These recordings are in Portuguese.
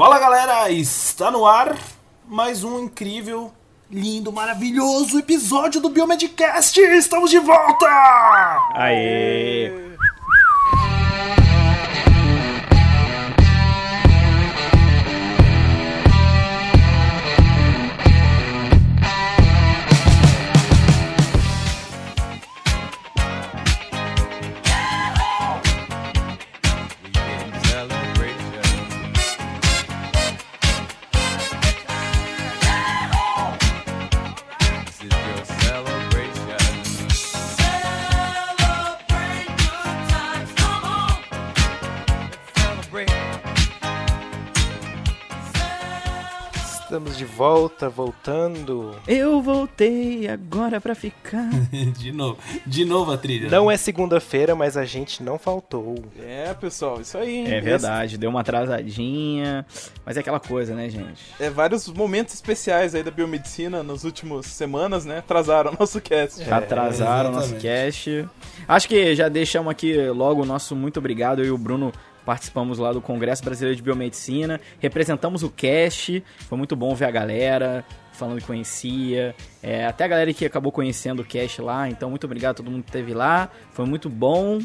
Fala galera, está no ar mais um incrível, lindo, maravilhoso episódio do Biomedcast! Estamos de volta! Aê! De volta, voltando. Eu voltei agora pra ficar. de novo, de novo a trilha. Não é segunda-feira, mas a gente não faltou. É, pessoal, isso aí. É verdade, deu uma atrasadinha. Mas é aquela coisa, né, gente? É vários momentos especiais aí da biomedicina nas últimas semanas, né? Atrasaram o nosso cast. É, Atrasaram o nosso cast. Acho que já deixamos aqui logo o nosso muito obrigado. Eu e o Bruno participamos lá do Congresso Brasileiro de Biomedicina, representamos o cast, foi muito bom ver a galera falando que conhecia, é, até a galera que acabou conhecendo o cast lá, então muito obrigado a todo mundo que esteve lá, foi muito bom,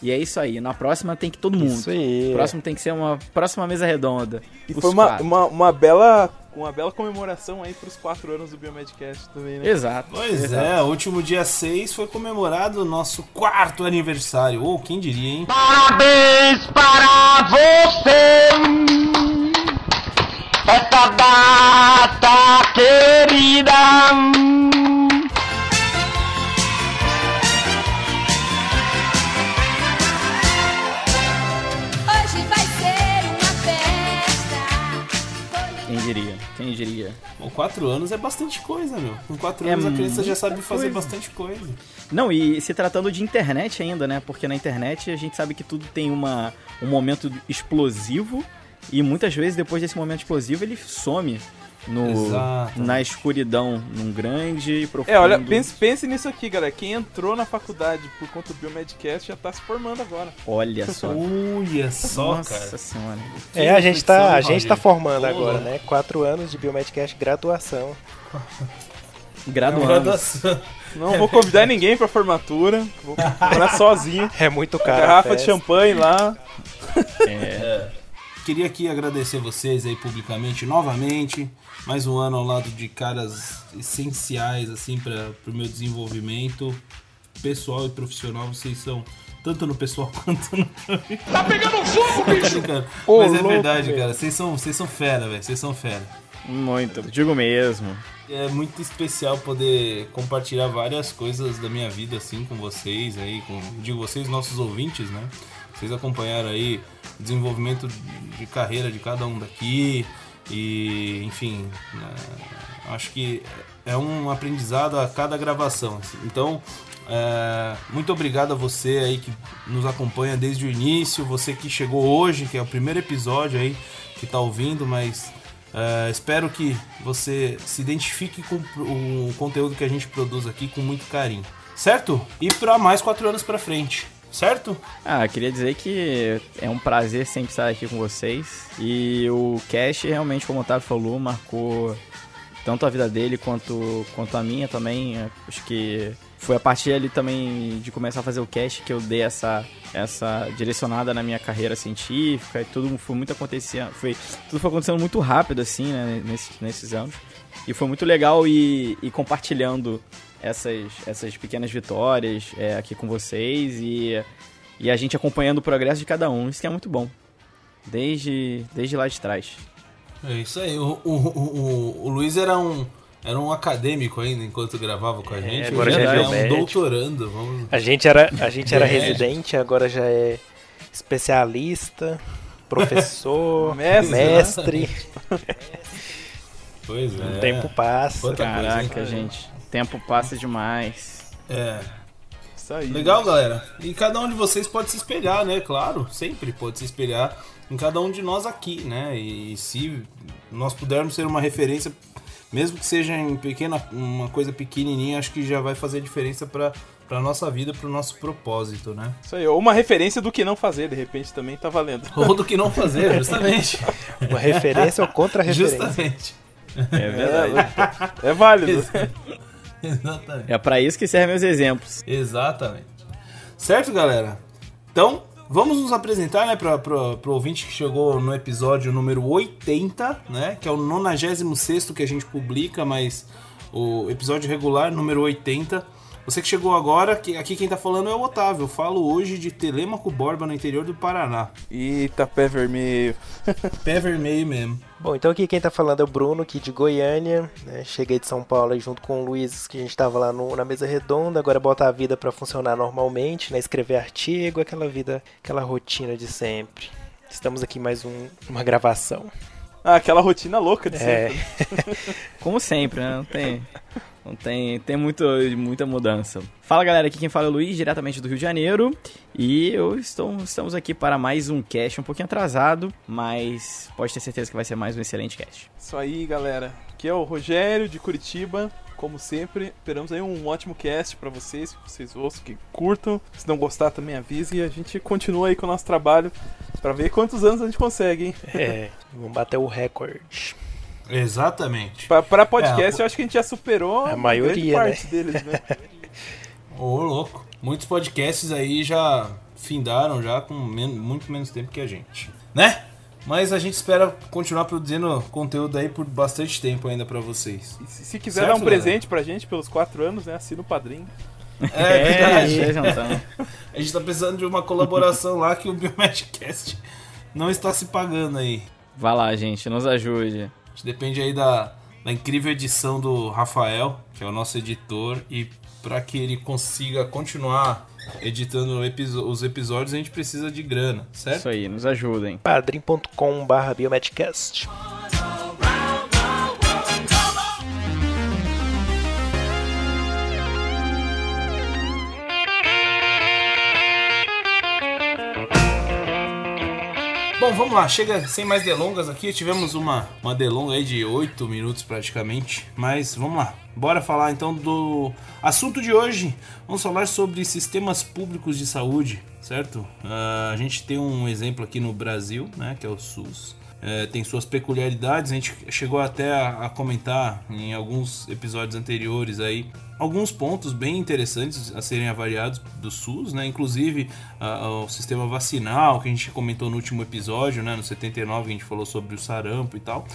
e é isso aí, na próxima tem que todo mundo. Isso aí. Próximo tem que ser uma próxima mesa redonda. E foi uma, uma, uma, bela uma bela comemoração aí pros quatro anos do Biomedcast também, né? Exato. Pois exato. é, o último dia 6 foi comemorado o nosso quarto aniversário. Ou oh, quem diria, hein? Parabéns para você! Esta data querida! Diria? Bom, quatro anos é bastante coisa, meu. Com quatro É anos a criança já sabe fazer coisa. bastante coisa. Não, e se tratando de internet ainda, né? Porque na internet a gente sabe que tudo tem uma, um momento explosivo e muitas vezes depois desse momento explosivo ele some no, Exato. na escuridão, num grande e profundo. É, olha, pense, pense nisso aqui, galera. Quem entrou na faculdade por conta do Biomedcast já tá se formando agora. Olha só. Olha só, Nossa cara. senhora. É, a gente tá, a gente tá formando agora, né? Quatro anos de Biomedcast graduação. Graduando. Graduação. Não vou convidar ninguém pra formatura. Vou morar sozinho. É muito caro. a Garrafa de champanhe lá. É, Queria aqui agradecer vocês aí publicamente novamente. Mais um ano ao lado de caras essenciais assim para o meu desenvolvimento pessoal e profissional. Vocês são tanto no pessoal quanto no Tá pegando fogo, bicho! Ô, Mas é louco, verdade, velho. cara. Vocês são, vocês são fera, velho. Vocês são fera. muito, digo mesmo. É muito especial poder compartilhar várias coisas da minha vida assim com vocês aí, com digo vocês, nossos ouvintes, né? Vocês acompanharam aí o desenvolvimento de carreira de cada um daqui e, enfim, né, acho que é um aprendizado a cada gravação. assim. Então, é, muito obrigado a você aí que nos acompanha desde o início, você que chegou hoje, que é o primeiro episódio aí que tá ouvindo, mas é, espero que você se identifique com o conteúdo que a gente produz aqui com muito carinho, certo? E para mais quatro anos para frente, certo? Ah, queria dizer que é um prazer sempre estar aqui com vocês. E o Cash, realmente, como o Otávio falou, marcou tanto a vida dele quanto, quanto a minha também. Acho que foi a partir ali também de começar a fazer o Cash que eu dei essa, essa direcionada na minha carreira científica. E tudo foi muito acontecendo. Foi, tudo foi acontecendo muito rápido, assim, né, nesses, nesses anos. E foi muito legal ir, ir compartilhando essas, essas pequenas vitórias é, aqui com vocês e, e a gente acompanhando o progresso de cada um. Isso que é muito bom. Desde, desde lá de trás. É isso aí. O, o, o, o Luiz era um, era um acadêmico ainda enquanto gravava com a gente. agora Hoje já é é um biomédico. doutorando. Vamos... A gente era, a gente era É. residente, agora já é especialista, professor, Mestre, mestre. Pois é. O tempo passa. Quanta coisa, Caraca, hein? gente. O tempo passa demais. É. Isso aí. Legal, galera. E cada um de vocês pode se espelhar, né? Claro, sempre pode se espelhar em cada um de nós aqui, né? E se nós pudermos ser uma referência, mesmo que seja em pequena, uma coisa pequenininha, acho que já vai fazer diferença para pra nossa vida, pro nosso propósito, né? Isso aí, ou uma referência do que não fazer, de repente também tá valendo. Ou do que não fazer, justamente. Uma referência ou contra-referência. justamente. É verdade. É válido. Exatamente. É pra isso que servem meus exemplos. Exatamente. Certo, galera? Então, vamos nos apresentar, né, pra, pra, pro ouvinte que chegou no episódio número 80, né, que é o 96 que a gente publica, mas o episódio regular, número 80. Você que chegou agora, que aqui quem tá falando é o Otávio. Eu falo hoje de Telêmaco Borba, no interior do Paraná. Eita, pé vermelho. Pé vermelho mesmo. Bom, então aqui quem tá falando é o Bruno, aqui de Goiânia. né? Cheguei de São Paulo junto com o Luiz, que a gente tava lá no- na mesa redonda. Agora bota a vida pra funcionar normalmente, né? Escrever artigo, aquela vida, aquela rotina de sempre. Estamos aqui mais um, uma gravação. Ah, aquela rotina louca de É, sempre. Como sempre, né? Não tem, não tem, tem muito, muita mudança. Fala galera, aqui quem fala é o Luiz, diretamente do Rio de Janeiro. E eu estou, estamos aqui para mais um cast, um pouquinho atrasado, mas pode ter certeza que vai ser mais um excelente cast. Isso aí, galera. Aqui é o Rogério de Curitiba. Como sempre, esperamos aí um ótimo cast pra vocês, que vocês ouçam, que curtam. Se não gostar, também avise e a gente continua aí com o nosso trabalho pra ver quantos anos a gente consegue, hein? é, vamos bater o recorde. Exatamente. Pra, pra podcast, É, eu acho que a gente já superou A maioria, grande parte deles, né? Ô, louco. Muitos podcasts aí já findaram já com men- muito menos tempo que a gente, né? Mas a gente espera continuar produzindo conteúdo aí por bastante tempo ainda pra vocês. E se, se quiser Certo, dar um presente pra gente pelos quatro anos, né? Assina o padrinho. É verdade. é, juntando. A gente tá precisando de uma colaboração lá que o Biomagicast não está se pagando aí. Vai lá, gente, nos ajude. A gente depende aí da, da incrível edição do Rafael, que é o nosso editor, e para que ele consiga continuar editando os episódios, a gente precisa de grana, certo? Isso aí, nos ajudem. padrim.com.br biometcast. Bom, vamos lá, chega sem mais delongas aqui. Tivemos uma, uma delonga aí de 8 minutos praticamente, mas vamos lá. Bora falar então do assunto de hoje. Vamos falar sobre sistemas públicos de saúde, certo? Ah, a gente tem um exemplo aqui no Brasil, né, que é o SUS. É, tem suas peculiaridades, a gente chegou até a, a comentar em alguns episódios anteriores aí alguns pontos bem interessantes a serem avaliados do SUS, né? Inclusive a- o sistema vacinal que a gente comentou no último episódio, né? No 79 a gente falou sobre o sarampo e tal.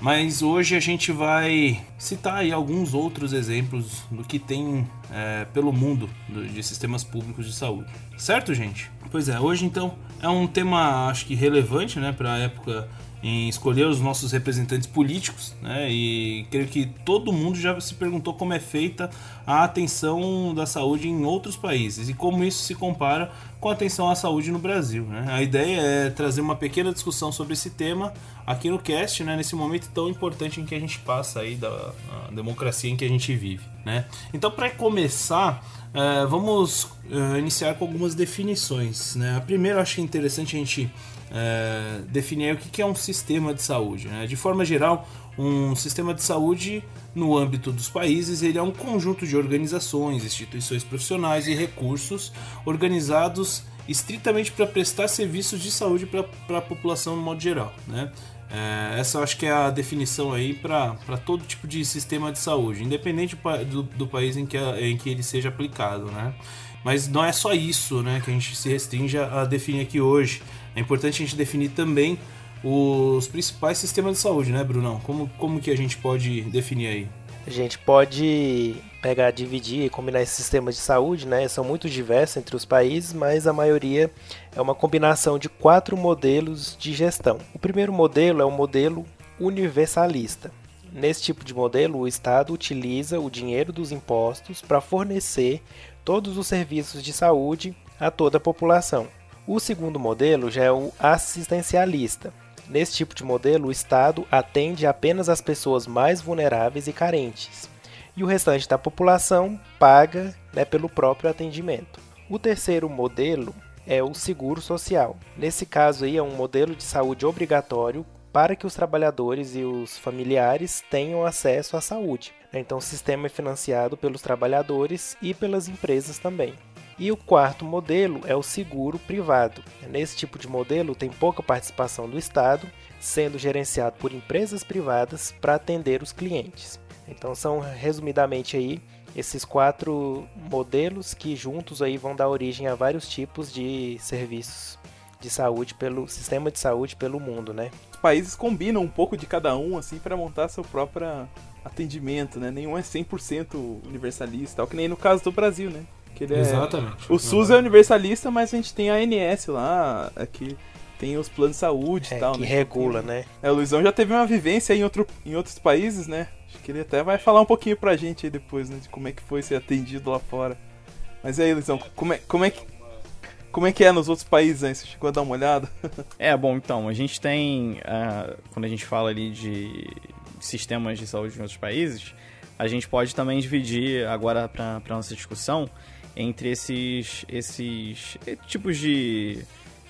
Mas hoje a gente vai citar aí alguns outros exemplos do que tem é, pelo mundo do- de sistemas públicos de saúde. Certo, gente? Pois é, hoje então é um tema acho que relevante, né, para a época em escolher os nossos representantes políticos, né? E creio que todo mundo já se perguntou como é feita a atenção da saúde em outros países e como isso se compara com a atenção à saúde no Brasil, né? A ideia é trazer uma pequena discussão sobre esse tema aqui no cast, né? Nesse momento tão importante em que a gente passa aí da democracia em que a gente vive, né? Então, para começar, eh, vamos eh, iniciar com algumas definições, né? A primeira, acho interessante a gente é, definir o que que é um sistema de saúde. Né? De forma geral, um sistema de saúde no âmbito dos países ele é um conjunto de organizações, instituições profissionais e recursos organizados estritamente para prestar serviços de saúde para a população no modo geral. Né? É, essa eu acho que é a definição aí para todo tipo de sistema de saúde, independente do, do, país em que, em que ele seja aplicado. Né? Mas não é só isso né, que a gente se restringe a a definir aqui hoje. É importante a gente definir também os principais sistemas de saúde, né, Brunão? Como, como que a gente pode definir aí? A gente pode pegar, dividir e combinar esses sistemas de saúde, né? São muito diversos entre os países, mas a maioria é uma combinação de quatro modelos de gestão. O primeiro modelo é o modelo universalista. Nesse tipo de modelo, o Estado utiliza o dinheiro dos impostos para fornecer todos os serviços de saúde a toda a população. O segundo modelo já é o assistencialista. Nesse tipo de modelo, o Estado atende apenas as pessoas mais vulneráveis e carentes, e o restante da população paga né, pelo próprio atendimento. O terceiro modelo é o seguro social. Nesse caso aí é um modelo de saúde obrigatório para que os trabalhadores e os familiares tenham acesso à saúde. Então, o sistema é financiado pelos trabalhadores e pelas empresas também. E o quarto modelo é o seguro privado. Nesse tipo de modelo, tem pouca participação do Estado, sendo gerenciado por empresas privadas para atender os clientes. Então, são resumidamente aí esses quatro modelos que juntos aí vão dar origem a vários tipos de serviços de saúde pelo sistema de saúde pelo mundo, né? Os países combinam um pouco de cada um, assim, para montar seu próprio atendimento, né? Nenhum é 100% universalista, tal que nem no caso do Brasil, né? Que ele é- Exatamente. O SUS é universalista, mas a gente tem a ANS lá, que tem os planos de saúde É, e tal, que né? regula, né? É, o Luizão já teve uma vivência em, outro, em outros países, né? Acho que ele até vai falar um pouquinho pra gente aí depois, né? De como é que foi ser atendido lá fora. Mas e aí, Luizão, como é, como é que. Como é que é nos outros países aí? Você chegou a dar uma olhada? É, bom, então, a gente tem, ah, quando a gente fala ali de sistemas de saúde em outros países, a gente pode também dividir agora para nossa discussão entre esses, esses eh, tipos de,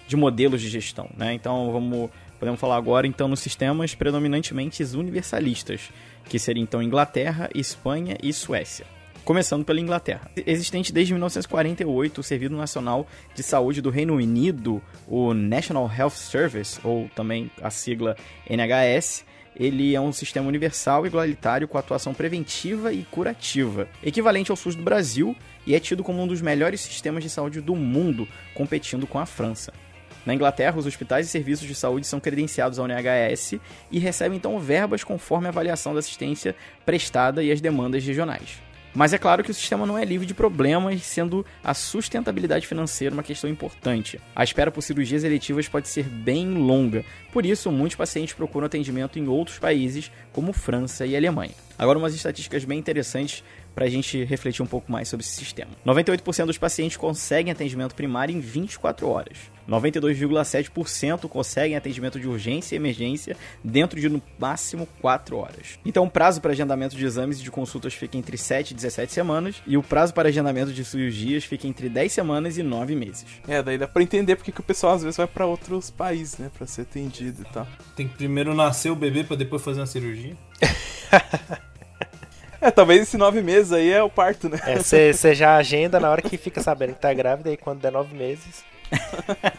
de modelos de gestão, né? Então, vamos, podemos falar agora então nos sistemas predominantemente universalistas, que seriam então Inglaterra, Espanha e Suécia. Começando pela Inglaterra. Existente desde 1948, o Serviço Nacional de Saúde do Reino Unido, o National Health Service, ou também a sigla NHS, ele é um sistema universal e igualitário com atuação preventiva e curativa, equivalente ao SUS do Brasil e é tido como um dos melhores sistemas de saúde do mundo, competindo com a França. Na Inglaterra, os hospitais e serviços de saúde são credenciados ao NHS e recebem então verbas conforme a avaliação da assistência prestada e as demandas regionais. Mas é claro que o sistema não é livre de problemas, sendo a sustentabilidade financeira uma questão importante. A espera por cirurgias eletivas pode ser bem longa, por isso muitos pacientes procuram atendimento em outros países, como França e Alemanha. Agora, umas estatísticas bem interessantes para a gente refletir um pouco mais sobre esse sistema. 98% dos pacientes conseguem atendimento primário em 24 horas. 92,7% conseguem atendimento de urgência e emergência dentro de no máximo 4 horas. Então o prazo para agendamento de exames e de consultas fica entre 7 e 17 semanas e o prazo para agendamento de cirurgias fica entre 10 semanas e 9 meses. É, daí dá pra entender porque que o pessoal às vezes vai pra outros países, né? Pra ser atendido e tal. Tem que primeiro nascer o bebê pra depois fazer uma cirurgia. É, talvez esses nove meses aí é o parto, né? Você já agenda na hora que fica sabendo que tá grávida e quando der nove meses.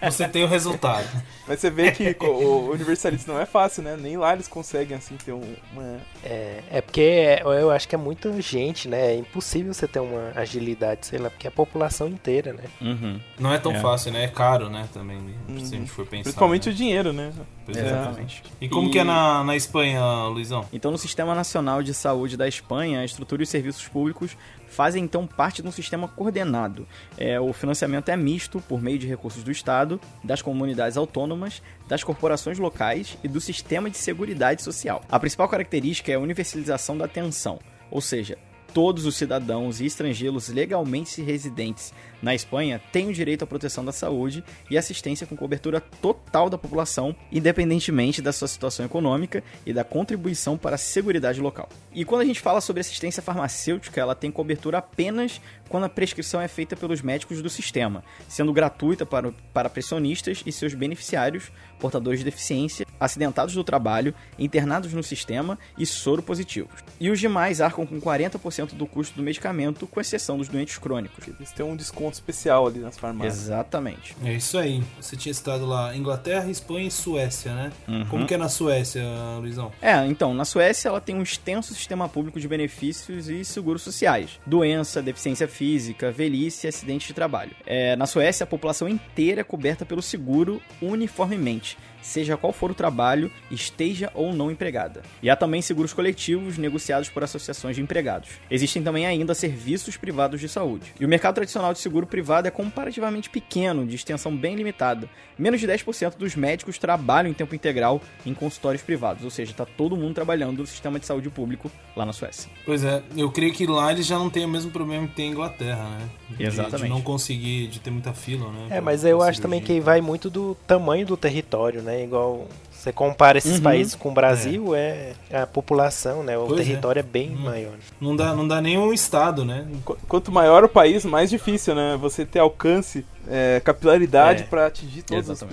Você tem o resultado. Mas você vê que o universalista não é fácil, né? Nem lá eles conseguem, assim, ter um- uma... É, é porque é- eu acho que é muita gente, né? É impossível você ter uma agilidade, sei lá, porque é a população inteira, né? Uhum. Não é tão É. fácil, né? É caro, né? Também, se a Uhum. gente for pensar. Principalmente né? o dinheiro, né? É. é. Exatamente. E como E- que é na, na Espanha, Luizão? Então, no Sistema Nacional de Saúde da Espanha, a estrutura e os serviços públicos fazem então parte de um sistema coordenado. É, o financiamento é misto por meio de recursos do Estado, das comunidades autônomas, das corporações locais e do sistema de seguridade social. A principal característica é a universalização da atenção, ou seja, todos os cidadãos e estrangeiros legalmente residentes na Espanha têm o direito à proteção da saúde e assistência com cobertura total da população, independentemente da sua situação econômica e da contribuição para a seguridade local. E quando a gente fala sobre assistência farmacêutica, ela tem cobertura apenas quando a prescrição é feita pelos médicos do sistema, sendo gratuita para, para pressionistas e seus beneficiários, portadores de deficiência, acidentados do trabalho, internados no sistema e soro positivos. E os demais arcam com 40% do custo do medicamento, com exceção dos doentes crônicos. Eles têm um desconto especial ali nas farmácias. Exatamente. É isso aí. Você tinha citado lá Inglaterra, Espanha e Suécia, né? Uhum. Como que é na Suécia, Luizão? É, então, na Suécia ela tem um extenso sistema público de benefícios e seguros sociais. Doença, deficiência física, velhice e acidente de trabalho. É, na Suécia, a população inteira é coberta pelo seguro uniformemente, seja qual for o trabalho, esteja ou não empregada. E há também seguros coletivos negociados por associações de empregados. Existem também ainda serviços privados de saúde. E o mercado tradicional de seguro privado é comparativamente pequeno, de extensão bem limitada. Menos de 10% dos médicos trabalham em tempo integral em consultórios privados, ou seja, está todo mundo trabalhando no sistema de saúde público lá na Suécia. Pois é, eu creio que lá eles já não têm o mesmo problema que tem em Inglaterra, né? De- Exatamente. De não conseguir, de ter muita fila, né? É, mas eu acho também que vai muito do tamanho do território, né? Igual você compara esses Uhum. países com o Brasil, é. a população, né? O Pois é. território é, bem Hum. maior. Não dá, não dá nem um estado, né? Qu- Quanto maior o país, mais difícil, né? Você ter alcance, é, capilaridade É. pra atingir todas as,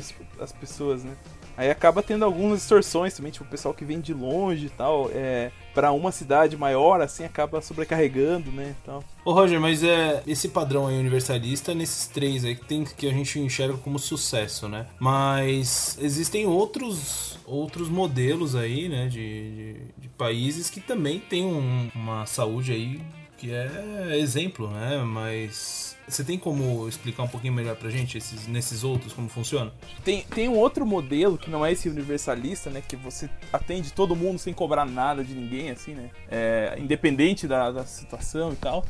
as pessoas, né? Aí acaba tendo algumas distorções também, tipo, o pessoal que vem de longe e tal, é, para uma cidade maior, assim, acaba sobrecarregando, né, e tal. Ô Roger, mas é esse padrão aí universalista nesses três aí que tem que a gente enxerga como sucesso, né? Mas existem outros outros modelos aí, né, de, de, de países que também têm um- uma saúde aí que é exemplo, né? Mas você tem como explicar um pouquinho melhor pra gente esses, nesses outros como funciona? Tem, tem um outro modelo que não é esse universalista, né? Que você atende todo mundo sem cobrar nada de ninguém, assim, né? É, independente da, da situação e tal.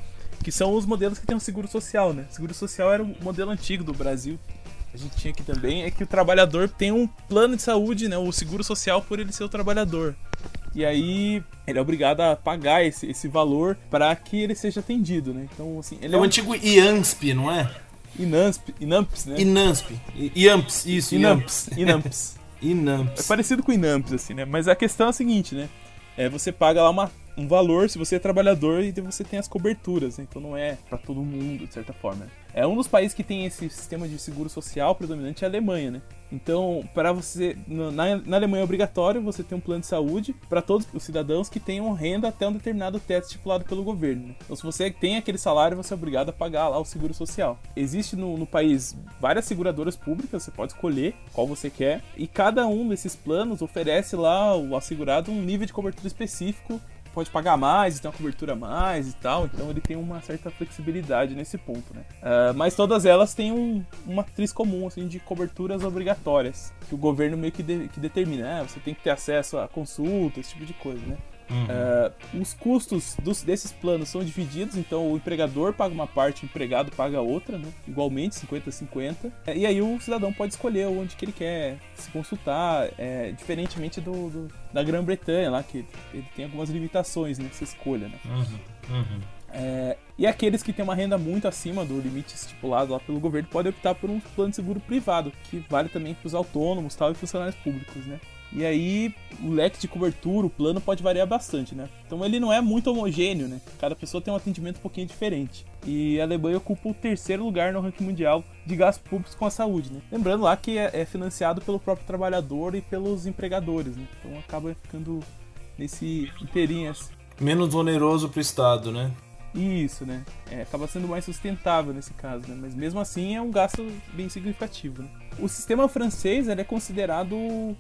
Que são os modelos que tem o seguro social, né? Seguro social era o modelo antigo do Brasil. A gente tinha aqui também, é que o trabalhador tem um plano de saúde, né? O seguro social por ele ser o trabalhador. E aí ele é obrigado a pagar esse, esse valor para que ele seja atendido, né? Então, assim, ele É é, o um antigo IANSP, não é? Inamps, Inamps, né? INANSP. IAMPS, isso, Inamps, Inamps. É INAMPS. parecido com Inamps, assim, né? Mas a questão é a seguinte, né? É, você paga lá uma, um valor se você é trabalhador e você tem as coberturas, né? Então não é pra todo mundo, de certa forma. né? É um dos países que tem esse sistema de seguro social predominante é a Alemanha, né? Então, para você na, na Alemanha é obrigatório você ter um plano de saúde para todos os cidadãos que tenham renda até um determinado teto estipulado pelo governo. né? Então, se você tem aquele salário, você é obrigado a pagar lá o seguro social. Existe no, no país várias seguradoras públicas, você pode escolher qual você quer, e cada um desses planos oferece lá ao assegurado um nível de cobertura específico pode pagar mais, tem uma cobertura a mais e tal, então ele tem uma certa flexibilidade nesse ponto, né? Ah, mas todas elas têm um- uma matriz comum, assim, de coberturas obrigatórias, que o governo meio que, de- que determina, né? Você tem que ter acesso a consulta, esse tipo de coisa, né? Ah, os custos dos- desses planos são divididos, então o empregador paga uma parte, o empregado paga outra, né? igualmente 50-50. É, E aí o cidadão pode escolher onde que ele quer se consultar, é, diferentemente do, do- da Grã-Bretanha, lá que ele tem algumas limitações nessa escolha. Né? Uhum, uhum. É, e aqueles que têm uma renda muito acima do limite estipulado lá pelo governo podem optar por um plano de seguro privado, que vale também para os autônomos tal, e funcionários públicos, né? E aí o leque de cobertura, o plano pode variar bastante, né? Então ele não é muito homogêneo, né? Cada pessoa tem um atendimento um pouquinho diferente. E a Alemanha ocupa o terceiro lugar no ranking mundial de gastos públicos com a saúde, né? Lembrando lá que é, é financiado pelo próprio trabalhador e pelos empregadores, né? Então acaba ficando nesse inteirinho assim. Menos oneroso pro Estado, né? Isso, né? É, acaba sendo mais sustentável nesse caso, né? Mas mesmo assim é um gasto bem significativo, né? O sistema francês é considerado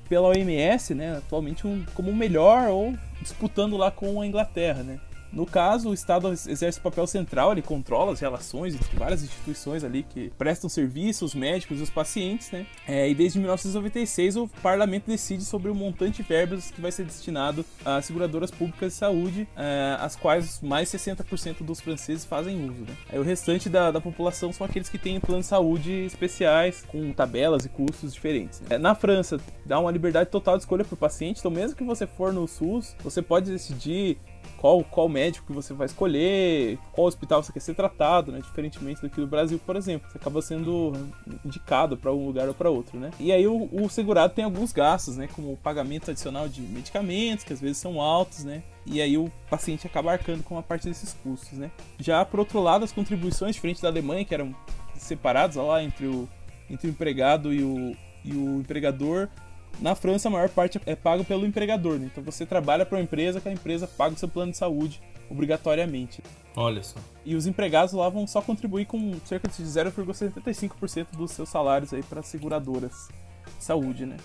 pela OMS, né, atualmente um, como o melhor ou disputando lá com a Inglaterra, né? No caso, o Estado exerce o papel central, ele controla as relações entre várias instituições ali que prestam serviços médicos aos pacientes, né? É, e desde 1996 o parlamento decide sobre o montante de verbas que vai ser destinado às seguradoras públicas de saúde, é, as quais mais 60% dos franceses fazem uso. Né? Aí o restante da, da população são aqueles que têm planos de saúde especiais, com tabelas e custos diferentes. né? É, na França, dá uma liberdade total de escolha para o paciente, então mesmo que você for no SUS, você pode decidir qual, qual médico que você vai escolher, qual hospital você quer ser tratado, né? Diferentemente daqui do Brasil, por exemplo. Você acaba sendo indicado para um lugar ou para outro, né? E aí o, o segurado tem alguns gastos, né? Como o pagamento adicional de medicamentos, que às vezes são altos, né? E aí o paciente acaba arcando com uma parte desses custos, né? Já por outro lado, as contribuições, diferente da Alemanha, que eram separadas lá entre o, entre o empregado e o, e o empregador, na França, a maior parte é pago pelo empregador, né? Então você trabalha para uma empresa, que a empresa paga o seu plano de saúde obrigatoriamente. Olha só. E os empregados lá vão só contribuir com cerca de 0,75% dos seus salários aí para seguradoras de saúde, né?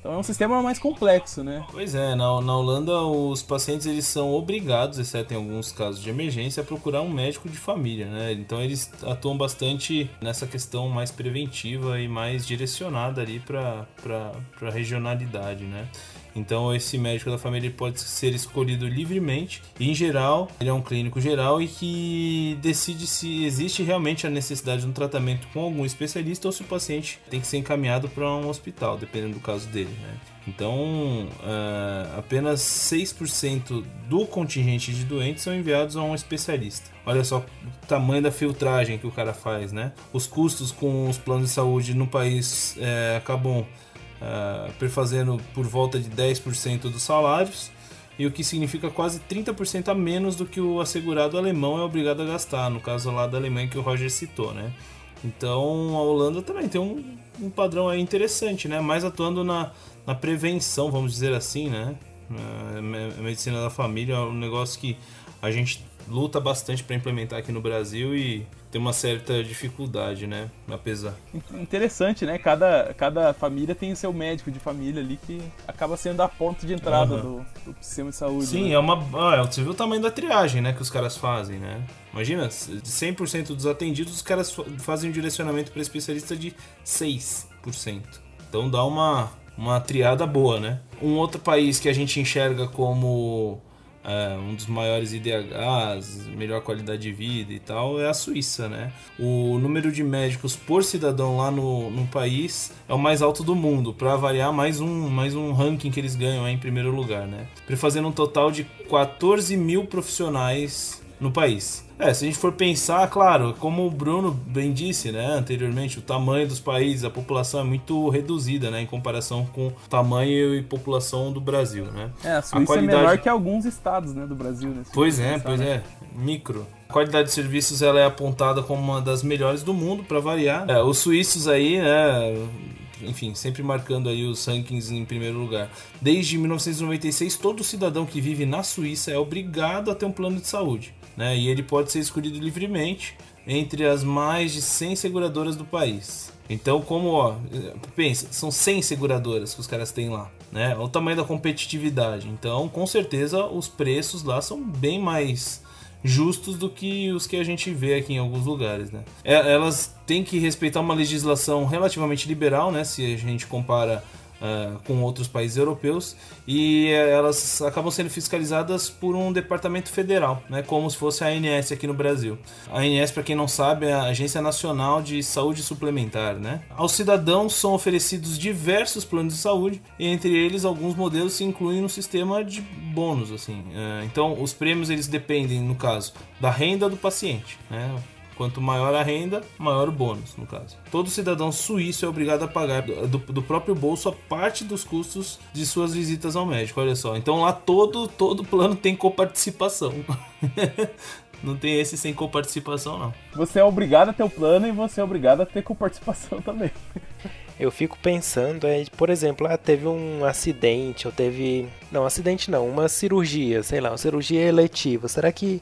Então é um sistema mais complexo, né? Pois é, na, na Holanda os pacientes eles são obrigados, exceto em alguns casos de emergência, a procurar um médico de família, né? Então eles atuam bastante nessa questão mais preventiva e mais direcionada ali para a regionalidade, né? Então esse médico da família pode ser escolhido livremente. E, em geral, ele é um clínico geral e que decide se existe realmente a necessidade de um tratamento com algum especialista ou se o paciente tem que ser encaminhado para um hospital, dependendo do caso dele. Né? Então, ah, apenas 6% do contingente de doentes são enviados a um especialista. Olha só o tamanho da filtragem que o cara faz, né? Os custos com os planos de saúde no país eh, acabam ah, perfazendo por volta de 10% dos salários, e o que significa quase 30% a menos do que o assegurado alemão é obrigado a gastar, no caso lá da Alemanha que o Roger citou, né? Então a Holanda também tem um, um padrão aí interessante, né? Mais atuando na, na prevenção, vamos dizer assim, né? A a medicina da família é um negócio que a gente luta bastante para implementar aqui no Brasil e tem uma certa dificuldade, né? Apesar. Interessante, né? Cada, cada família tem o seu médico de família ali que acaba sendo a ponta de entrada Aham. do, do sistema de saúde. Sim, né? é uma. Ah, você viu o tamanho da triagem, né? Que os caras fazem, né? Imagina, de 100% dos atendidos, os caras fa- fazem um direcionamento para especialista de 6%. Então dá uma, uma triada boa, né? Um outro país que a gente enxerga como é, um dos maiores IDHs, melhor qualidade de vida e tal, é a Suíça, né? O número de médicos por cidadão lá no, no país é o mais alto do mundo. Para variar, mais um, mais um ranking que eles ganham aí em primeiro lugar, né? Fazendo um total de 14 mil profissionais no país. É, se a gente for pensar, claro, como o Bruno bem disse, né, anteriormente, o tamanho dos países, a população é muito reduzida, né, em comparação com o tamanho e população do Brasil, né? É, a Suíça qualidade- é menor que alguns estados né, do Brasil. Né, Pois é, pensar, pois né? é. Micro. A qualidade de serviços ela é apontada como uma das melhores do mundo, para variar. É, os suíços aí, né, enfim, sempre marcando aí os rankings em primeiro lugar. Desde 1996, todo cidadão que vive na Suíça é obrigado a ter um plano de saúde, né? E ele pode ser escolhido livremente entre as mais de 100 seguradoras do país. Então, como, ó, pensa, são 100 seguradoras que os caras têm lá, né? Olha o tamanho da competitividade. Então, com certeza, os preços lá são bem mais justos do que os que a gente vê aqui em alguns lugares, né? É, Elas têm que respeitar uma legislação relativamente liberal, né? Se a gente compara ah, com outros países europeus e eh, elas acabam sendo fiscalizadas por um departamento federal, né? Como se fosse a ANS aqui no Brasil. A ANS, para quem não sabe, é a Agência Nacional de Saúde Suplementar, né? Aos cidadãos são oferecidos diversos planos de saúde, e entre eles alguns modelos se incluem no sistema de bônus, assim. Eh, Então, os prêmios eles dependem, no caso, da renda do paciente, né? Quanto maior a renda, maior o bônus, no caso. Todo cidadão suíço é obrigado a pagar do, do próprio bolso a parte dos custos de suas visitas ao médico, olha só. Então lá todo, todo plano tem coparticipação. não tem esse sem coparticipação, não. Você é obrigado a ter o plano e você é obrigado a ter com participação também. Eu fico pensando, é, por exemplo, ah, teve um acidente, ou teve. Não, acidente não, uma cirurgia, sei lá, uma cirurgia eletiva. Será que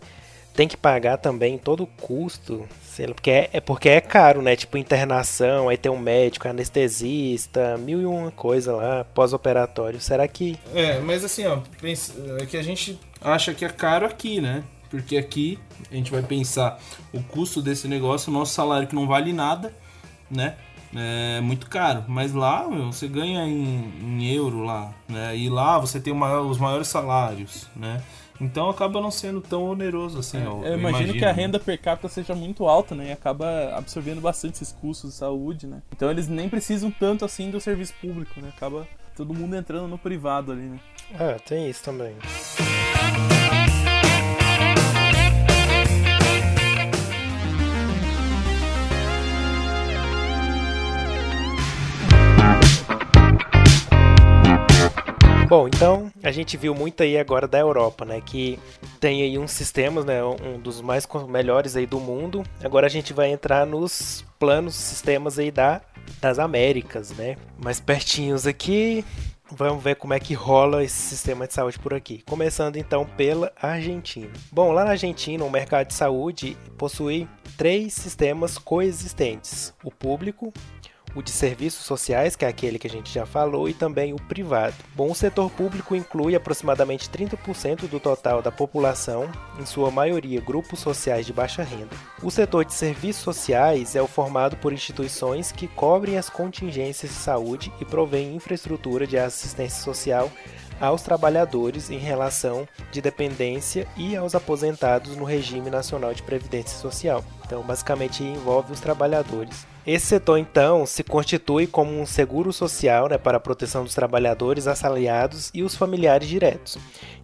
tem que pagar também todo o custo? Sei lá, porque é, é porque é caro, né? Tipo, internação, aí tem um médico, anestesista, mil e uma coisa lá, pós-operatório. Será que. É, mas assim, ó, é que a gente acha que é caro aqui, né? Porque aqui a gente vai pensar o custo desse negócio, o nosso salário que não vale nada, né? É muito caro. Mas lá meu, você ganha em, em euro lá, né? E lá você tem os maiores salários, né? Então acaba não sendo tão oneroso assim. eu, Eu eu imagino que a renda per capita seja muito alta, né? E acaba absorvendo bastante esses custos de saúde, né? Então eles nem precisam tanto assim do serviço público, né? Acaba todo mundo entrando no privado ali, né? Ah, tem isso também. Bom, então a gente viu muito aí agora da Europa, né? Que tem aí uns sistemas, né? Um dos mais melhores aí do mundo. Agora a gente vai entrar nos planos, sistemas aí da, das Américas, né? Mais pertinhos aqui. Vamos ver como é que rola esse sistema de saúde por aqui. Começando então pela Argentina. Bom, lá na Argentina, o mercado de saúde possui três sistemas coexistentes: o público, o de serviços sociais, que é aquele que a gente já falou, e também o privado. Bom, o setor público inclui aproximadamente 30% do total da população, em sua maioria grupos sociais de baixa renda. O setor de serviços sociais é o formado por instituições que cobrem as contingências de saúde e provêm infraestrutura de assistência social aos trabalhadores em relação de dependência e aos aposentados no regime nacional de previdência social. Então, basicamente envolve os trabalhadores. Esse setor, então, se constitui como um seguro social né, para a proteção dos trabalhadores assalariados e os familiares diretos.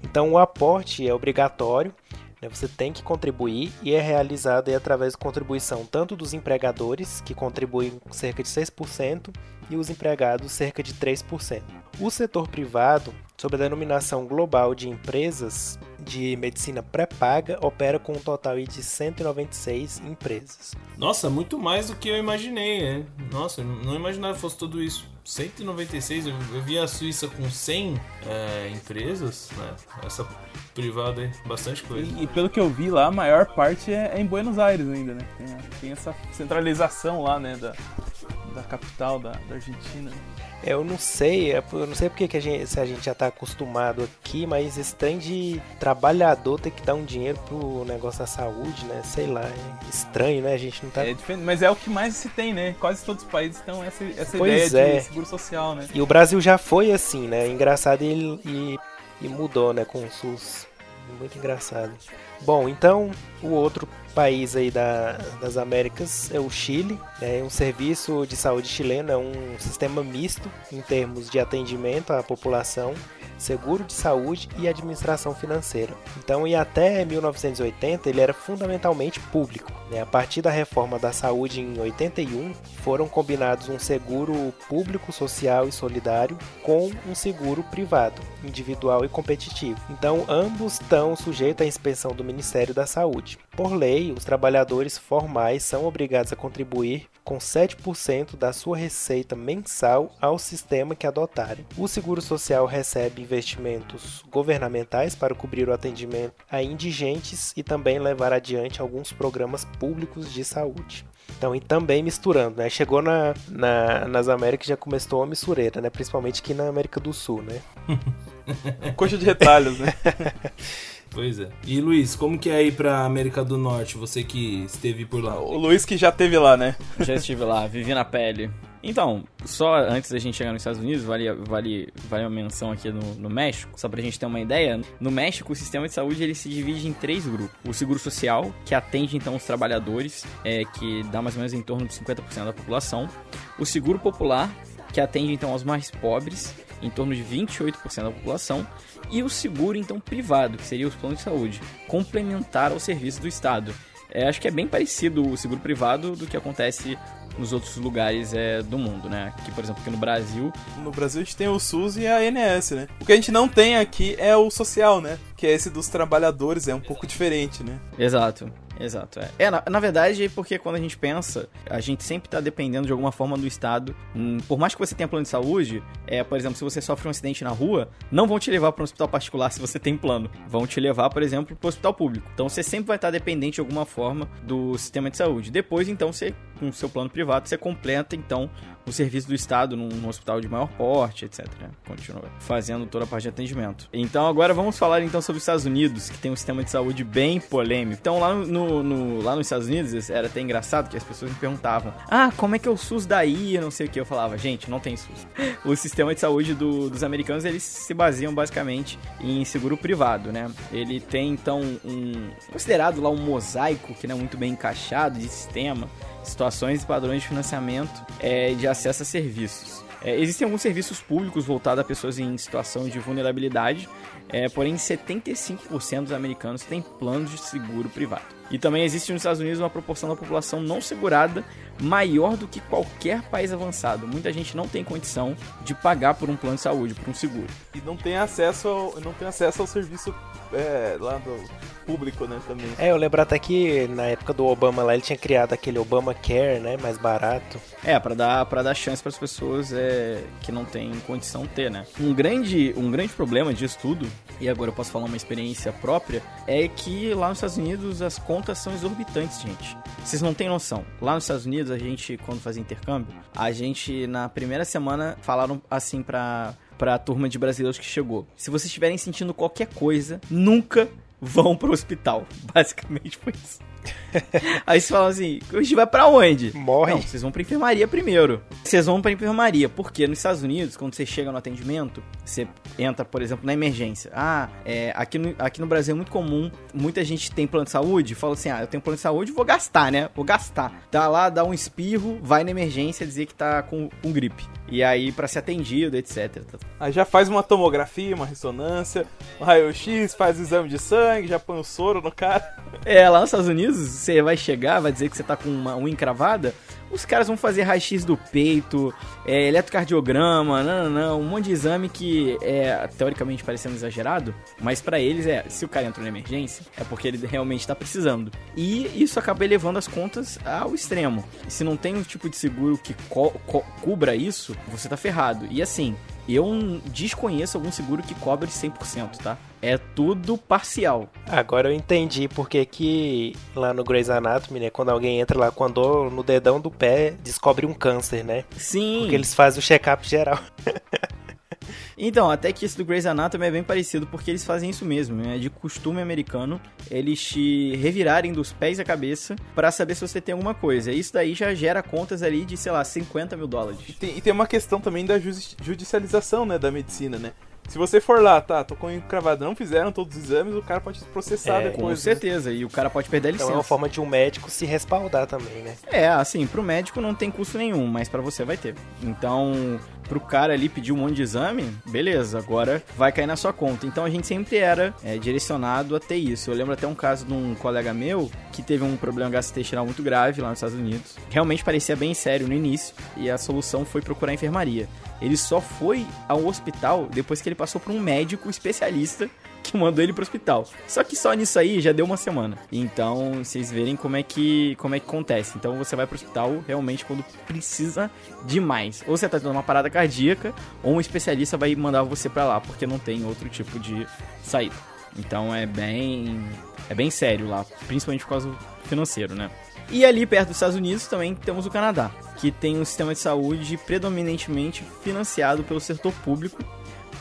Então, o aporte é obrigatório, né, você tem que contribuir e é realizado aí, através da contribuição tanto dos empregadores, que contribuem cerca de 6%, e os empregados cerca de 3%. O setor privado sob a denominação global de empresas de medicina pré-paga, opera com um total de 196 empresas. Nossa, muito mais do que eu imaginei, né? Nossa, eu não imaginava que fosse tudo isso. 196, eu, eu vi a Suíça com 100 é, empresas, né? Essa privada aí, bastante coisa. E, e pelo que eu vi lá, a maior parte é, é em Buenos Aires ainda, né? Tem, tem essa centralização lá, né? Da, da capital da, da Argentina. Eu não sei, é, eu não sei porque que a gente, se a gente já tá acostumado aqui, mas esse trem de trabalhador ter que dar um dinheiro pro negócio da saúde, né? Sei lá, é estranho, né? A gente não tá. É diferente, mas é o que mais se tem, né? Quase todos os países têm essa, essa Pois ideia é. de seguro social, né? E o Brasil já foi assim, né? Engraçado e, e, e mudou, né? Com o SUS. Muito engraçado. Bom, então o outro país aí da, das Américas é o Chile. É um serviço de saúde chileno, é um sistema misto em termos de atendimento à população, seguro de saúde e administração financeira. Então, e até 1980 ele era fundamentalmente público. né? A partir da reforma da saúde em 81, foram combinados um seguro público, social e solidário com um seguro privado, individual e competitivo. Então, ambos estão sujeitos à inspeção do Ministério da Saúde. Por lei, os trabalhadores formais são obrigados a contribuir com 7% da sua receita mensal ao sistema que adotarem. O Seguro Social recebe investimentos governamentais para cobrir o atendimento a indigentes e também levar adiante alguns programas públicos de saúde. Então, e também misturando, né? Chegou na, na- nas Américas e já começou a mistureira, né? Principalmente aqui na América do Sul, né? Coxa de retalhos, né? Pois é. E Luiz, como que é aí pra América do Norte, você que esteve por lá? O Luiz que já teve lá, né? Já estive lá, vivi na pele. Então, só antes da gente chegar nos Estados Unidos, vale, vale, vale uma menção aqui no, no México, só pra gente ter uma ideia. No México, o sistema de saúde ele se divide em três grupos. O seguro social, que atende então os trabalhadores, é, que dá mais ou menos em torno de 50% da população. O seguro popular, que atende então aos mais pobres, em torno de 28% da população. E o seguro então privado, que seria os planos de saúde, complementar ao serviço do Estado. É, acho que é bem parecido o seguro privado do que acontece nos outros lugares é, do mundo, né? Aqui, por exemplo, aqui no Brasil, No Brasil a gente tem o SUS e a ANS, né? O que a gente não tem aqui é o social, né? Que é esse dos trabalhadores, é um pouco diferente, né? Exato, exato. É, É, na, na verdade, porque quando a gente pensa, a gente sempre tá dependendo de alguma forma do Estado. Hum, por mais que você tenha plano de saúde, é, por exemplo, se você sofre um acidente na rua, não vão te levar para um hospital particular se você tem plano. Vão te levar, por exemplo, para o hospital público. Então você sempre vai estar dependente de alguma forma do sistema de saúde. Depois, então, você, com o seu plano privado, você completa, então, o serviço do Estado num, hospital de maior porte, etc. Continua fazendo toda a parte de atendimento. Então agora vamos falar então sobre os Estados Unidos, que tem um sistema de saúde bem polêmico. Então lá, no, no- lá nos Estados Unidos era até engraçado que as pessoas me perguntavam: Ah, como é que é o SUS daí? Eu não sei o que. Eu falava, gente, não tem SUS. O sistema de saúde do- dos americanos eles se baseiam basicamente em seguro privado, né? Ele tem então um considerado lá um mosaico que não é muito bem encaixado de sistema situações e padrões de financiamento é, de acesso a serviços. É, existem alguns serviços públicos voltados a pessoas em situação de vulnerabilidade, é, porém 75% dos americanos têm planos de seguro privado. E também existe nos Estados Unidos uma proporção da população não segurada maior do que qualquer país avançado. Muita gente não tem condição de pagar por um plano de saúde, por um seguro. E não tem acesso ao, não tem acesso ao serviço é, lá do público, né, também. É, eu lembro até que na época do Obama lá ele tinha criado aquele Obama Care, né? Mais barato. É, pra dar, pra dar chance para as pessoas é, que não têm condição de ter, né? Um grande, um grande problema disso tudo, e agora eu posso falar uma experiência própria, é que lá nos Estados Unidos as contas são exorbitantes, gente. Vocês não têm noção. Lá nos Estados Unidos, a gente, quando fazia intercâmbio, a gente, na primeira semana, falaram assim pra, pra turma de brasileiros que chegou. Se vocês estiverem sentindo qualquer coisa, nunca vão pro hospital. Basicamente foi isso. Aí você fala assim, a gente vai pra onde? Morre. Não, vocês vão pra enfermaria primeiro. Vocês vão pra enfermaria, porque nos Estados Unidos, quando você chega no atendimento, você entra, por exemplo, na emergência. Ah, é, aqui, no, aqui no Brasil é muito comum, muita gente tem plano de saúde, fala assim, ah, eu tenho plano de saúde, vou gastar, né? Vou gastar. Tá lá, dá um espirro, vai na emergência dizer que tá com, com gripe. E aí, pra ser atendido, etc. Aí já faz uma tomografia, uma ressonância, um raio-x, faz o exame de sangue, já põe o soro no cara. É, lá nos Estados Unidos, você vai chegar, vai dizer que você tá com uma unha encravada, Os caras vão fazer raio-x do peito, é, eletrocardiograma, não, um monte de exame que é teoricamente parecendo exagerado, mas pra eles é, se o cara entrou na emergência, é porque ele realmente tá precisando. E isso acaba elevando as contas ao extremo. Se não tem um tipo de seguro que co- co- cubra isso, você tá ferrado. E assim, eu desconheço algum seguro que cobre 100%, tá? É tudo parcial. Agora eu entendi porque que lá no Grey's Anatomy, né, quando alguém entra lá com a dor no dedão do pé, descobre um câncer, né? Sim. Porque eles fazem o check-up geral. Então, até que esse do Grey's Anatomy é bem parecido, porque eles fazem isso mesmo, né? De costume americano, eles te revirarem dos pés à cabeça pra saber se você tem alguma coisa. Isso daí já gera contas ali de, sei lá, 50 mil dólares. E tem, e tem uma questão também da judicialização, né, da medicina, né? Se você for lá, tá, tô com o encravado, não fizeram todos os exames, o cara pode processar É, Com depois. né? certeza, e o cara pode perder a Então licença. é uma forma de um médico se respaldar também, né? É, assim, pro médico não tem custo nenhum, mas pra você vai ter. Então, pro cara ali pedir um monte de exame, beleza, agora vai cair na sua conta. Então a gente sempre era é, direcionado a ter isso. Eu lembro até um caso de um colega meu que teve um problema gastrointestinal muito grave lá nos Estados Unidos. Realmente parecia bem sério no início, e a solução foi procurar enfermaria. Ele só foi ao hospital depois que ele passou por um médico especialista que mandou ele pro hospital. Só que só nisso aí já deu uma semana. Então, vocês verem como é que como é que acontece. Então, você vai pro hospital realmente quando precisa demais. Ou você tá tendo uma parada cardíaca, ou um especialista vai mandar você pra lá, porque não tem outro tipo de saída. Então, é bem é bem sério lá, principalmente por causa financeiro, né? E ali perto dos Estados Unidos também temos o Canadá, que tem um sistema de saúde predominantemente financiado pelo setor público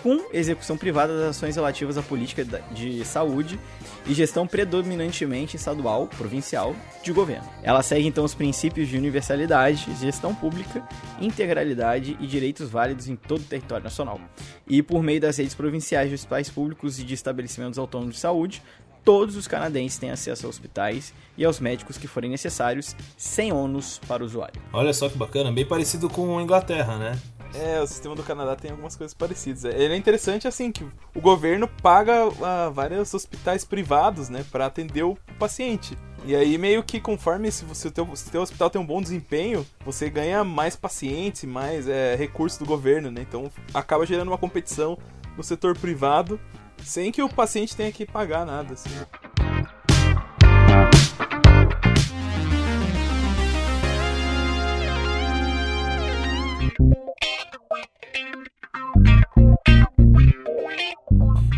com execução privada das ações relativas à política de saúde e gestão predominantemente estadual, provincial, de governo. Ela segue então os princípios de universalidade, gestão pública, integralidade e direitos válidos em todo o território nacional. E por meio das redes provinciais de hospitais públicos e de estabelecimentos autônomos de saúde, todos os canadenses têm acesso a hospitais e aos médicos que forem necessários, sem ônus para o usuário. Olha só que bacana, bem parecido com a Inglaterra, né? É, o sistema do Canadá tem algumas coisas parecidas. Ele é interessante assim que o governo paga ah, vários hospitais privados, né, para atender o paciente. E aí meio que conforme se você teu, se teu hospital tem um bom desempenho, você ganha mais pacientes, mais é, recursos do governo, né? Então acaba gerando uma competição no setor privado sem que o paciente tenha que pagar nada. Assim.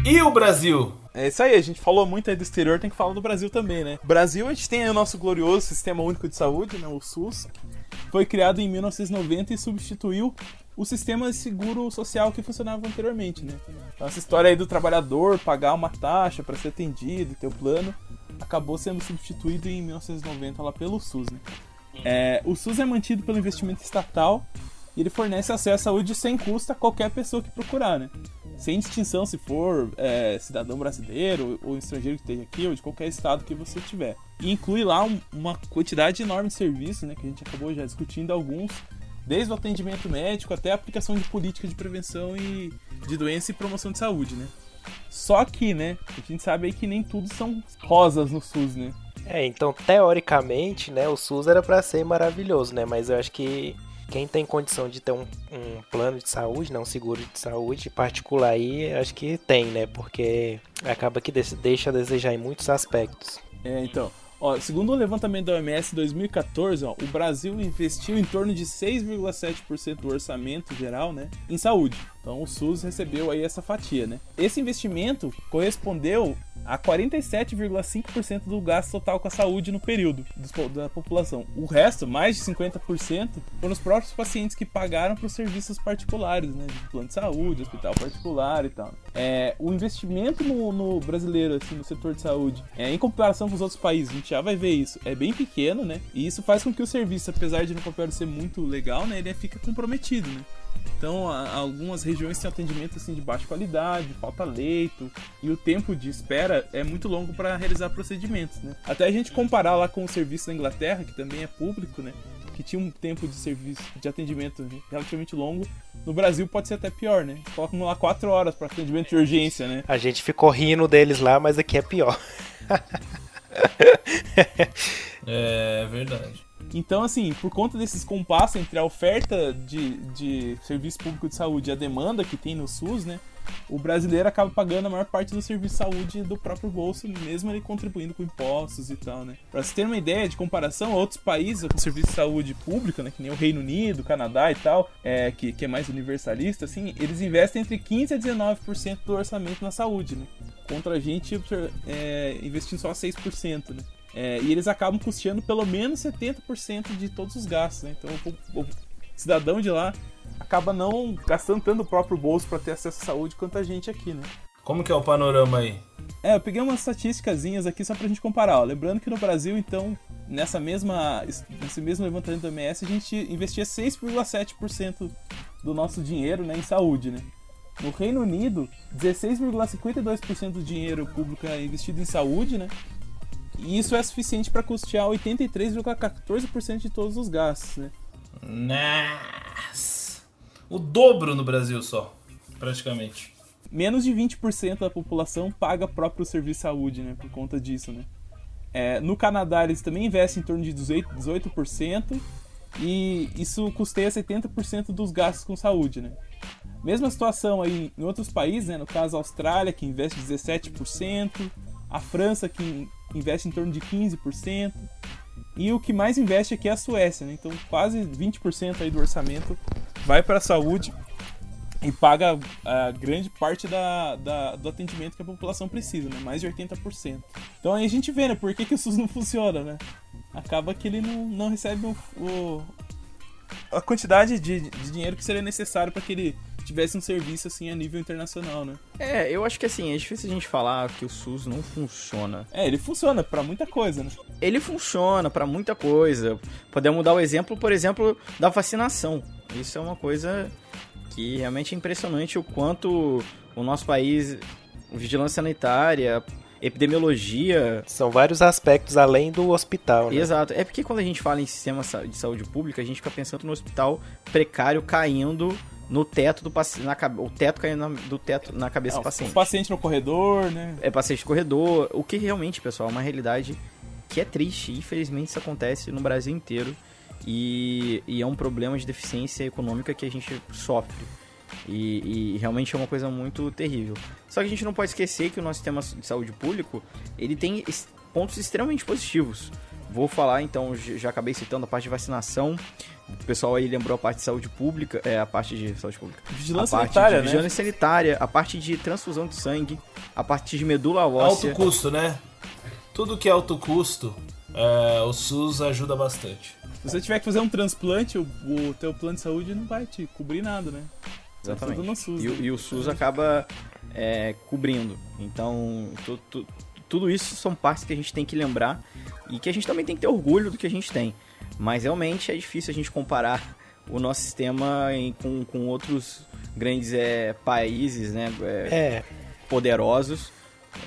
E o Brasil? É isso aí, a gente falou muito aí do exterior, tem que falar do Brasil também, né? Brasil, a gente tem aí o nosso glorioso Sistema Único de Saúde, né, o SUS, foi criado em 1990 e substituiu o sistema de seguro social que funcionava anteriormente, né? Então, essa história aí do trabalhador pagar uma taxa para ser atendido ter o plano acabou sendo substituído em 1990 lá pelo SUS, né? É, o SUS é mantido pelo investimento estatal e ele fornece acesso à saúde sem custo a qualquer pessoa que procurar, né? Sem distinção se for é, cidadão brasileiro ou estrangeiro que esteja aqui ou de qualquer estado que você tiver. E inclui lá um- uma quantidade enorme de serviços, né? Que a gente acabou já discutindo alguns, desde o atendimento médico até a aplicação de política de prevenção e de doença e promoção de saúde, né? Só que, né, a gente sabe aí que nem tudo são rosas no SUS, né? É, então teoricamente, né, o SUS era pra ser maravilhoso, né? Mas eu acho que quem tem condição de ter um, um plano de saúde, né, um seguro de saúde particular aí, acho que tem, né? Porque acaba que deixa a desejar em muitos aspectos. É, então. Ó, segundo o levantamento da OMS em 2014, ó, o Brasil investiu em torno de 6,7% do orçamento geral né, em saúde. Então o SUS recebeu aí essa fatia. Né? Esse investimento correspondeu a 47,5% do gasto total com a saúde no período da população. O resto, mais de 50%, foram os próprios pacientes que pagaram para os serviços particulares, né, de plano de saúde, hospital particular e tal. É, o investimento no, no brasileiro, assim, no setor de saúde, é, em comparação com os outros países, a gente já vai ver isso, é bem pequeno, né? E isso faz com que o serviço, apesar de no papel ser muito legal, né, ele fica comprometido, né? Então, a- algumas regiões têm atendimento assim de baixa qualidade, falta leito e o tempo de espera é muito longo para realizar procedimentos, né? Até a gente comparar lá com o serviço da Inglaterra, que também é público, né? Que tinha um tempo de serviço de atendimento relativamente longo. No Brasil pode ser até pior, né? Colocam lá 4 horas para atendimento de urgência, né? A gente ficou rindo deles lá, mas aqui é pior. É verdade. Então, assim, por conta desses compassos entre a oferta de, de serviço público de saúde e a demanda que tem no SUS, né? O brasileiro acaba pagando a maior parte do serviço de saúde do próprio bolso, mesmo ele contribuindo com impostos e tal, né? Pra você ter uma ideia de comparação outros países com serviço de saúde público, né? Que nem o Reino Unido, Canadá e tal, é, que, que é mais universalista, assim, eles investem entre 15% a 19% do orçamento na saúde, né? Contra a gente é, investindo só 6%, né? É, e eles acabam custeando pelo menos 70% de todos os gastos, né? Então o, o cidadão de lá acaba não gastando tanto o próprio bolso para ter acesso à saúde quanto a gente aqui, né? Como que é o panorama aí? É, eu peguei umas estatísticas aqui só pra gente comparar. Ó. Lembrando que no Brasil, então, nessa mesma, nesse mesmo levantamento do MS, a gente investia 6,7% do nosso dinheiro né, em saúde, né? No Reino Unido, 16,52% do dinheiro público é investido em saúde, né? E isso é suficiente para custear 83,14% de todos os gastos, né? Nossa! O dobro no Brasil só, praticamente. Menos de 20% da população paga próprio serviço de saúde, né? Por conta disso, né? É, no Canadá, eles também investem em torno de 18%, 18% e isso custeia 70% dos gastos com saúde, né? Mesma situação aí em outros países, né? No caso, a Austrália, que investe 17%, a França, que investe em torno de 15%, e o que mais investe aqui é a Suécia, né? Então quase 20% aí do orçamento vai para a saúde e paga a grande parte da, da, do atendimento que a população precisa, né? Mais de 80%. Então aí a gente vê, né? Por que, que o SUS não funciona, né? Acaba que ele não, não recebe o, o a quantidade de, de dinheiro que seria necessário para que ele tivesse um serviço assim a nível internacional, né? É, eu acho que assim, é difícil a gente falar que o SUS não funciona. É, ele funciona para muita coisa, né? Ele funciona para muita coisa. Podemos dar o exemplo, por exemplo, da vacinação. Isso é uma coisa que realmente é impressionante o quanto o nosso país, vigilância sanitária, epidemiologia. São vários aspectos além do hospital, né? Exato. É porque quando a gente fala em sistema de saúde pública, a gente fica pensando no hospital precário caindo no teto do paciente, o teto caindo na, do teto na cabeça Não, do paciente. O paciente no corredor, né? É paciente no corredor, o que realmente, pessoal, é uma realidade que é triste. Infelizmente isso acontece no Brasil inteiro e, e é um problema de deficiência econômica que a gente sofre. E, e, realmente é uma coisa muito terrível. Só que a gente não pode esquecer que o nosso sistema de saúde público ele tem pontos extremamente positivos. Vou falar então, já acabei citando a parte de vacinação. O pessoal aí lembrou a parte de saúde pública, é a parte de saúde pública. Vigilância a parte sanitária, de né? vigilância sanitária, a parte de transfusão de sangue, a parte de medula óssea. Alto custo, né? Tudo que é alto custo, é, o SUS ajuda bastante. Se você tiver que fazer um transplante, o, o teu plano de saúde não vai te cobrir nada, né? Exatamente. Tudo no SUS, e, o- né? e o SUS acaba é, cobrindo. Então, tu- tu- tudo isso são partes que a gente tem que lembrar e que a gente também tem que ter orgulho do que a gente tem. Mas realmente é difícil a gente comparar o nosso sistema em- com, com outros grandes é, países, né? é, É, poderosos.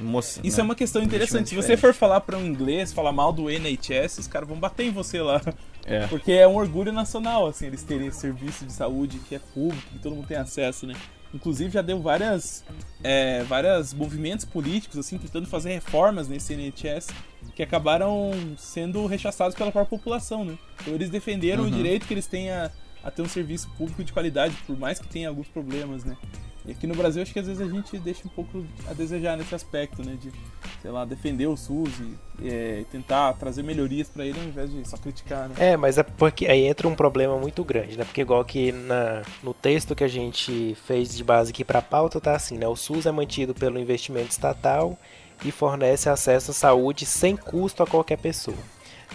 Moça- Isso né, é uma questão interessante. Se você for falar para um inglês, falar mal do NHS, os caras vão bater em você lá. É. Porque é um orgulho nacional, assim, eles terem esse serviço de saúde que é público, que todo mundo tem acesso, né? Inclusive já deu várias, é, várias movimentos políticos, assim, tentando fazer reformas nesse NHS que acabaram sendo rechaçados pela própria população, né? Então eles defenderam Uhum. o direito que eles têm a, a ter um serviço público de qualidade, por mais que tenha alguns problemas, né? E aqui no Brasil acho que às vezes a gente deixa um pouco a desejar nesse aspecto, né? De, sei lá, defender o SUS e é, tentar trazer melhorias para ele ao invés de só criticar, né? É, mas é porque aí entra um problema muito grande, né? Porque igual que no texto que a gente fez de base aqui para pauta tá assim, né? O SUS é mantido pelo investimento estatal e fornece acesso à saúde sem custo a qualquer pessoa.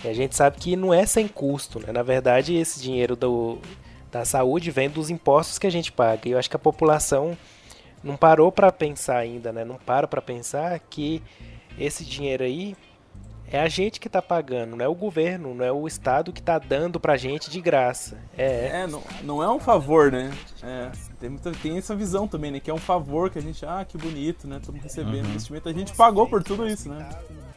E a gente sabe que não é sem custo, né? Na verdade, esse dinheiro do, da saúde vem dos impostos que a gente paga. E eu acho que a população não parou para pensar ainda, né? Não para para pensar que esse dinheiro aí é a gente que tá pagando, não é o governo, não é o Estado que tá dando pra gente de graça. É, É, não, não é um favor, né? É, tem, muita- tem essa visão também, né? Que é um favor que a gente, ah, que bonito, né? Estamos recebendo investimento. A gente pagou por tudo isso, né?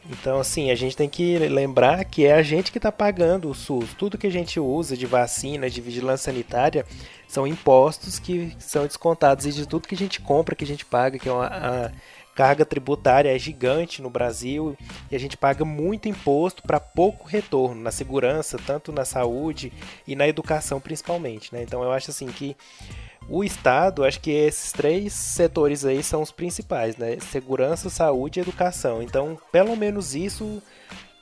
Então, assim, a gente tem que lembrar que é a gente que tá pagando o SUS. Tudo que a gente usa de vacina, de vigilância sanitária, são impostos que são descontados e de tudo que a gente compra, que a gente paga, que é uma, a- carga tributária é gigante no Brasil e a gente paga muito imposto para pouco retorno na segurança, tanto na saúde e na educação principalmente, né? Então eu acho assim que o Estado, acho que esses três setores aí são os principais, né? Segurança, saúde e educação. Então, pelo menos isso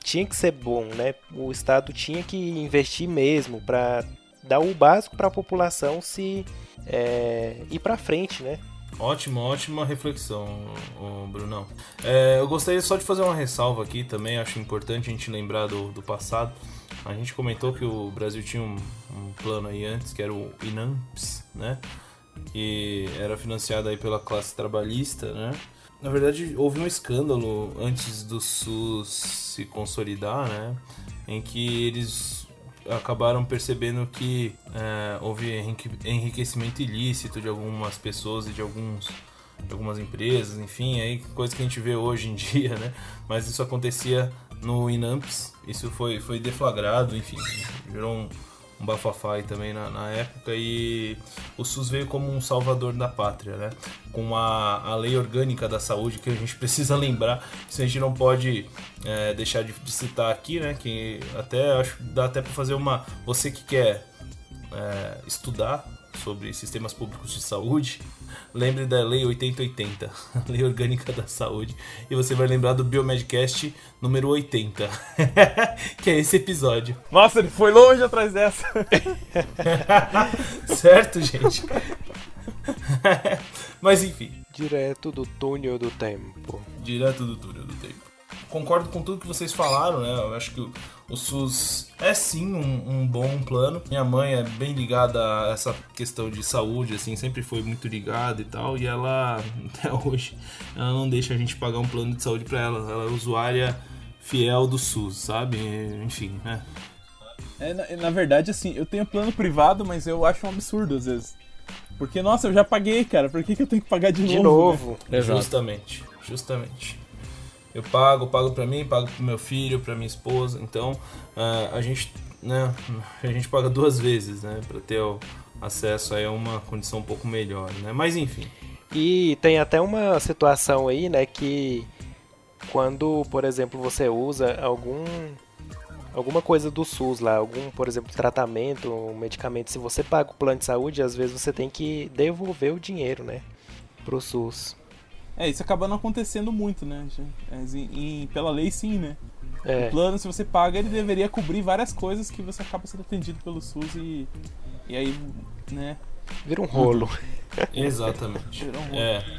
tinha que ser bom, né? O Estado tinha que investir mesmo para dar o básico para a população se é, ir para frente, né? Ótima, ótima reflexão, Brunão. É, eu gostaria só de fazer uma ressalva aqui também, acho importante a gente lembrar do, do passado. A gente comentou que o Brasil tinha um, um plano aí antes, que era o INAMPS, né? Que era financiado aí pela classe trabalhista, né? Na verdade, houve um escândalo antes do SUS se consolidar, né? Em que eles acabaram percebendo que é, houve enrique- enriquecimento ilícito de algumas pessoas e de alguns de algumas empresas, enfim, aí coisa que a gente vê hoje em dia, né? Mas isso acontecia no Inamps, isso foi, foi deflagrado, enfim, gerou um, um bafafá aí também na, na época e o SUS veio como um salvador da pátria, né? Com a, a lei orgânica da saúde que a gente precisa lembrar, isso a gente não pode é, deixar de, de citar aqui, né? Que até acho dá até para fazer uma. Você que quer é, estudar sobre sistemas públicos de saúde, lembre da Lei 8080, a Lei Orgânica da Saúde, e você vai lembrar do Biomedcast número 80, que é esse episódio. Nossa, ele foi longe atrás dessa. certo, gente? Mas enfim, Direto do túnel do tempo. direto do túnel do tempo. Concordo com tudo que vocês falaram, né? Eu acho que o, o SUS é sim um, um bom plano. Minha mãe é bem ligada a essa questão de saúde, assim, sempre foi muito ligada e tal. E ela, até hoje, ela não deixa a gente pagar um plano de saúde pra ela. Ela é usuária fiel do SUS, sabe? Enfim, né? É, na, na verdade, assim, eu tenho plano privado, mas eu acho um absurdo às vezes. Porque, nossa, eu já paguei, cara. Por que, que eu tenho que pagar de, De novo? novo. Exato. Justamente, justamente. Eu pago, pago pra mim, pago pro meu filho, pra minha esposa. Então, ah, a gente, né, a gente paga duas vezes, né, Pra ter o acesso a uma condição um pouco melhor, né? Mas enfim. E tem até uma situação aí, né, que quando, por exemplo, você usa algum alguma coisa do SUS lá, algum, por exemplo, tratamento, um medicamento, se você paga o plano de saúde, às vezes você tem que devolver o dinheiro, né, pro SUS. É, isso acaba não acontecendo muito, né? gente? Mas em- em- pela lei, sim, né? É, O plano, se você paga, ele deveria cobrir várias coisas que você acaba sendo atendido pelo SUS e. E aí, né? vira um rolo. Exatamente. Virou um rolo. É.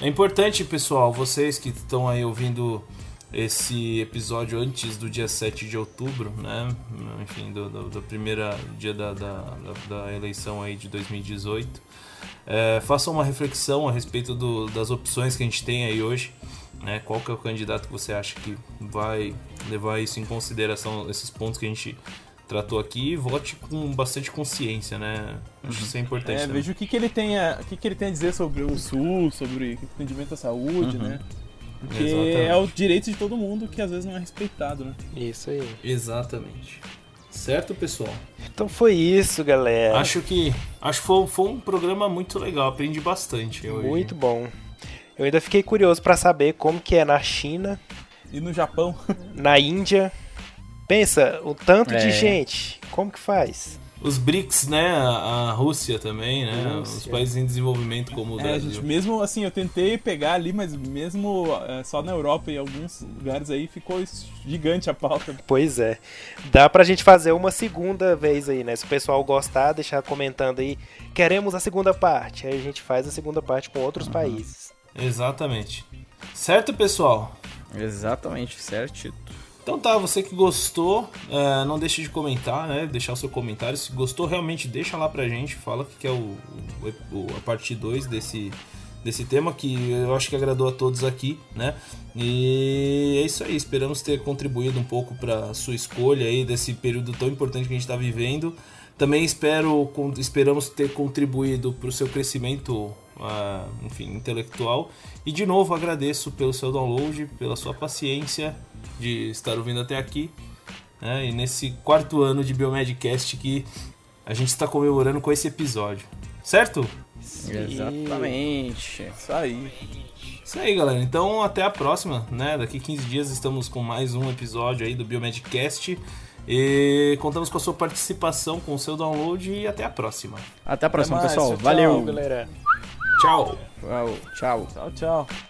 É importante, pessoal, vocês que estão aí ouvindo esse episódio antes do dia 7 de outubro, né? Enfim, do, do, do primeiro dia da, da, da- da eleição aí de 2018. É, façam uma reflexão a respeito do- das opções que a gente tem aí hoje. Né? Qual que é o candidato que você acha que vai levar isso em consideração, esses pontos que a gente tratou aqui e vote com bastante consciência, né? Acho que isso é importante. É, também. veja o que, que ele tem a, o que, que ele tem a dizer sobre o SUS, sobre atendimento à saúde, Uhum. né? Porque Exatamente. é o direito de todo mundo que às vezes não é respeitado, né? Isso aí. Exatamente. Certo, pessoal? Então foi isso, galera. Acho que acho que foi, foi um programa muito legal, aprendi bastante hoje. Muito bom. Eu ainda fiquei curioso pra saber como que é na China, E no Japão, na Índia. Pensa, o tanto de É. gente, como que faz? Os BRICS, né? A, a Rússia também, né? Rússia. Os países em desenvolvimento como o é, Brasil. gente, mesmo assim, eu tentei pegar ali, mas mesmo é, só na Europa e alguns lugares aí ficou gigante a pauta. Pois é. Dá pra gente fazer uma segunda vez aí, né? Se o pessoal gostar, deixar comentando aí. Queremos a segunda parte. Aí a gente faz a segunda parte com outros países. Exatamente. Certo, pessoal? Exatamente, certo. Então tá, você que gostou, é, não deixe de comentar, né? Deixar o seu comentário. Se gostou, realmente deixa lá pra gente. Fala que é o, o- a parte 2 desse, desse tema que eu acho que agradou a todos aqui, né? E é isso aí. Esperamos ter contribuído um pouco pra sua escolha aí desse período tão importante que a gente tá vivendo. Também espero, esperamos ter contribuído para o seu crescimento, ah, enfim, intelectual. E de novo agradeço pelo seu download, pela sua paciência de estar ouvindo até aqui. né? E nesse quarto ano de Biomedcast que a gente está comemorando com esse episódio. Certo? Isso. Exatamente. Isso aí. Isso aí, galera. Então, até a próxima, né? Daqui 15 dias estamos com mais um episódio aí do Biomedcast. E contamos com a sua participação, com o seu download e até a próxima. Até a próxima, mais, pessoal. tchau, tchau, Valeu. galera. Tchau! Tchau. Tchau. Tchau, tchau.